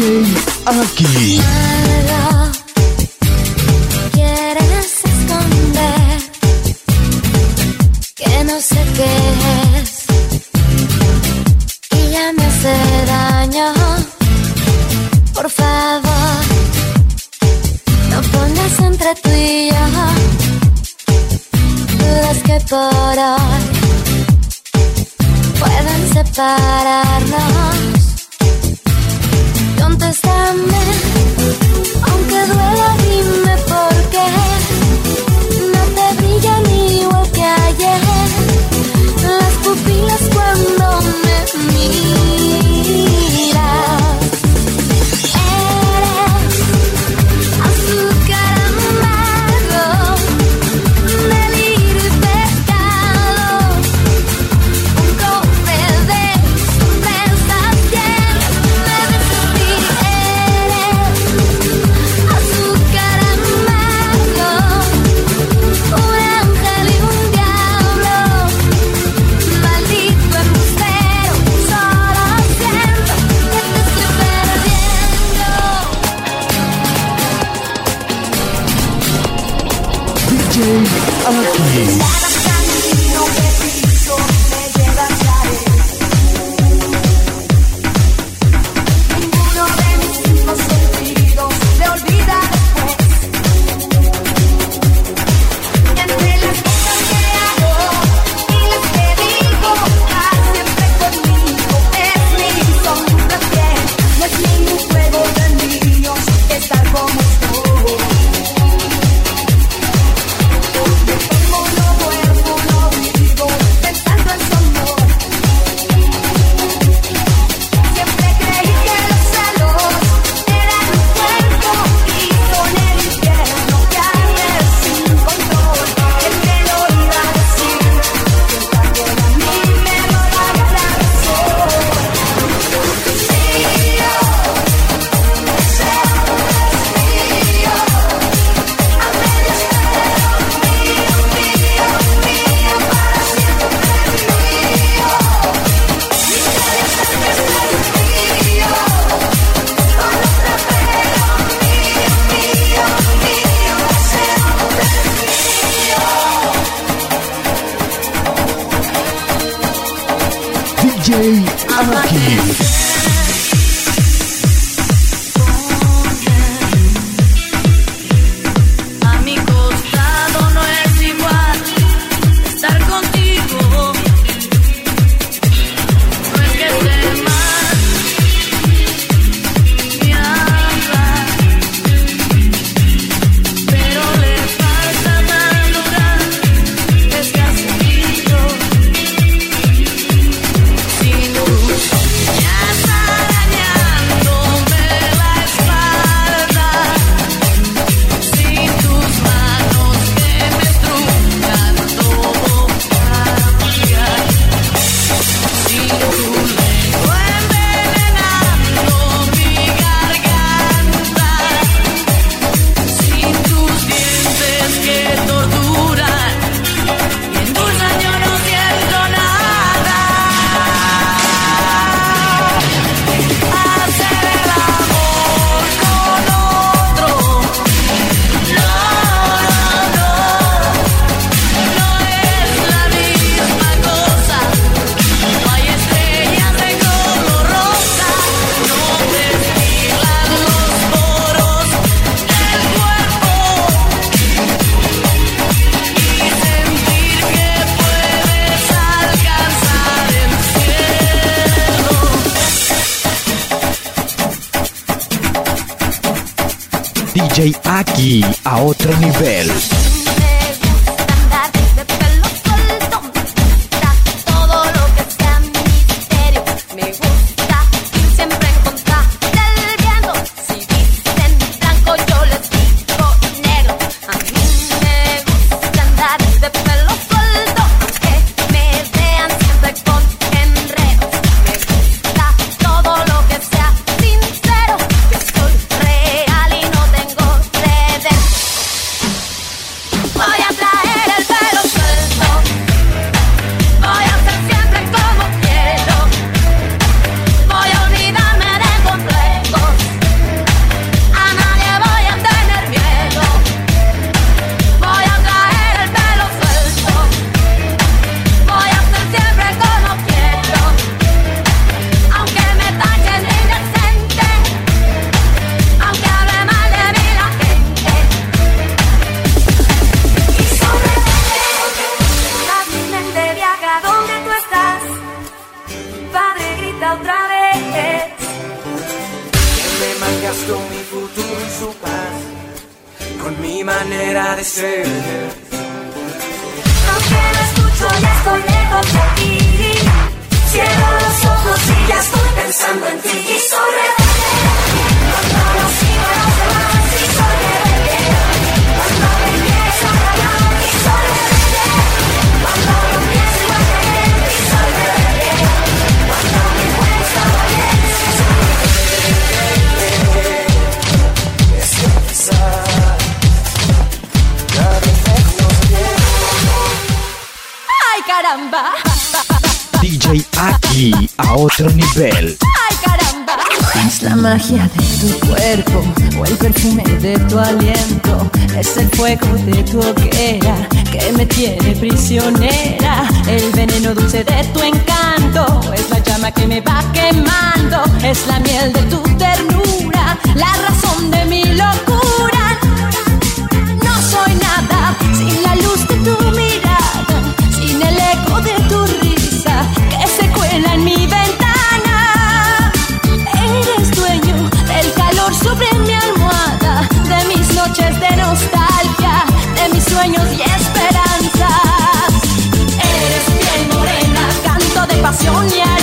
DJ Aki. Esconder que no sé qué es y ya me hace daño. Por favor, no pongas entre tú y yo dudas que por hoy puedan separarnos. DJ Aki a otro nivel. Que me malgastó mi futuro y su paz con mi manera de ser. Aunque no escucho, ya estoy lejos de ti. Cierro los ojos y ya estoy pensando en ti y sobre caramba! DJ Aki a otro nivel. ¡Ay, caramba! Es la magia de tu cuerpo o el perfume de tu aliento. Es el fuego de tu hoguera que me tiene prisionera. El veneno dulce de tu encanto es la llama que me va quemando. Es la miel de tu ternura, la razón de mi locura. No soy nada sin la luz de tu mirada, el eco de tu risa que se cuela en mi ventana. Eres dueño del calor sobre mi almohada, de mis noches de nostalgia, de mis sueños y esperanzas. Eres piel morena, canto de pasión y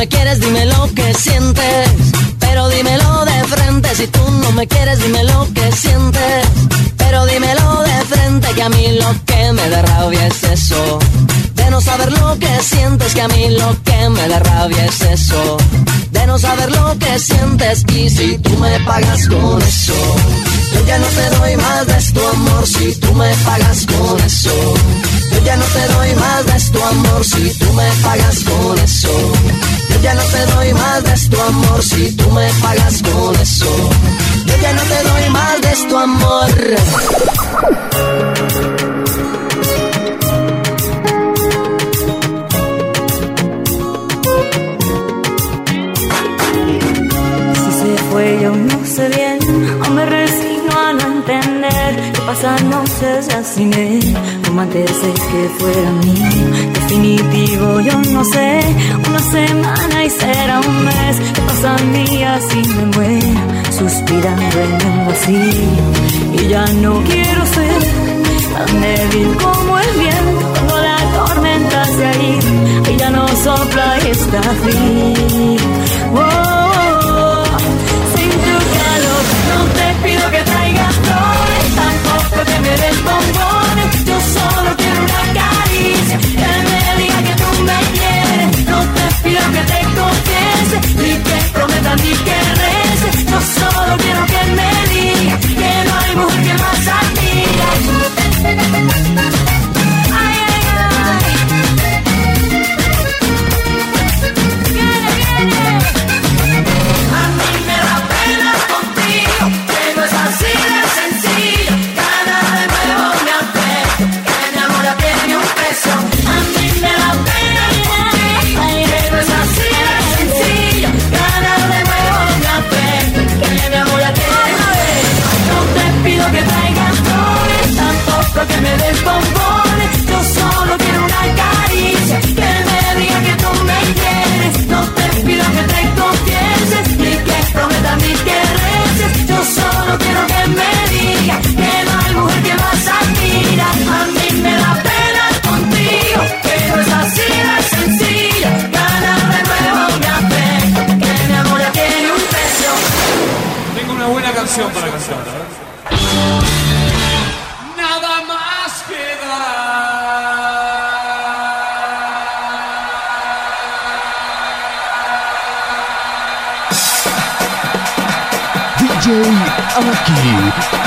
me quieres, dime lo que sientes. Pero dímelo de frente. Si tú no me quieres, dime lo que sientes. Pero dímelo de frente. Que a mí lo que me da rabia es eso. De no saber lo que sientes. Que a mí lo que me da rabia es eso. De no saber lo que sientes. Y si tú me pagas con eso. Yo ya no te doy más de tu amor si tú me pagas con eso. Yo ya no te doy más de tu amor si tú me pagas con eso. Yo ya no te doy más de tu amor si tú me pagas con eso. Yo ya no te doy más de tu amor. Si se fue yo no sabía pasándose ya sin él, como antes de que fuera mío. Definitivo, yo no sé, una semana y será un mes, pasan días y me muero, suspirando en un vacío. Y ya no quiero ser tan débil como el viento, cuando la tormenta se ha ido, y ya no sopla y está frío. Oh, y que reces, no solo DJ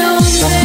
you.